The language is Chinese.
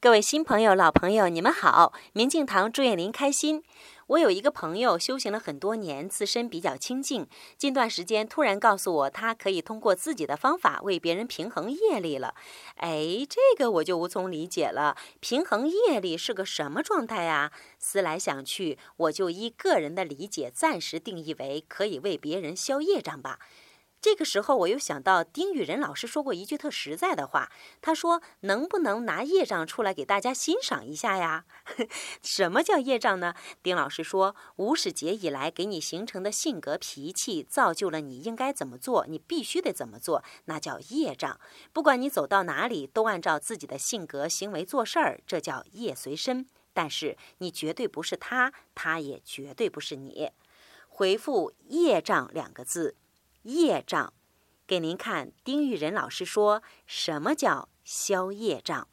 各位新朋友、老朋友，你们好！明镜堂祝愿您开心。我有一个朋友修行了很多年，自身比较清净。近段时间突然告诉我，他可以通过自己的方法为别人平衡业力了。哎，这个我就无从理解了。平衡业力是个什么状态呀？思来想去，我就依个人的理解，暂时定义为可以为别人消业障吧。这个时候，我又想到丁玉仁老师说过一句特实在的话，他说：“能不能拿业障出来给大家欣赏一下呀？” 什么叫业障呢？丁老师说，无始劫以来给你形成的性格脾气，造就了你应该怎么做，你必须得怎么做，那叫业障。不管你走到哪里，都按照自己的性格行为做事儿，这叫业随身。但是你绝对不是他，他也绝对不是你。回复“业障”两个字。业障，给您看。丁玉仁老师说什么叫消业障？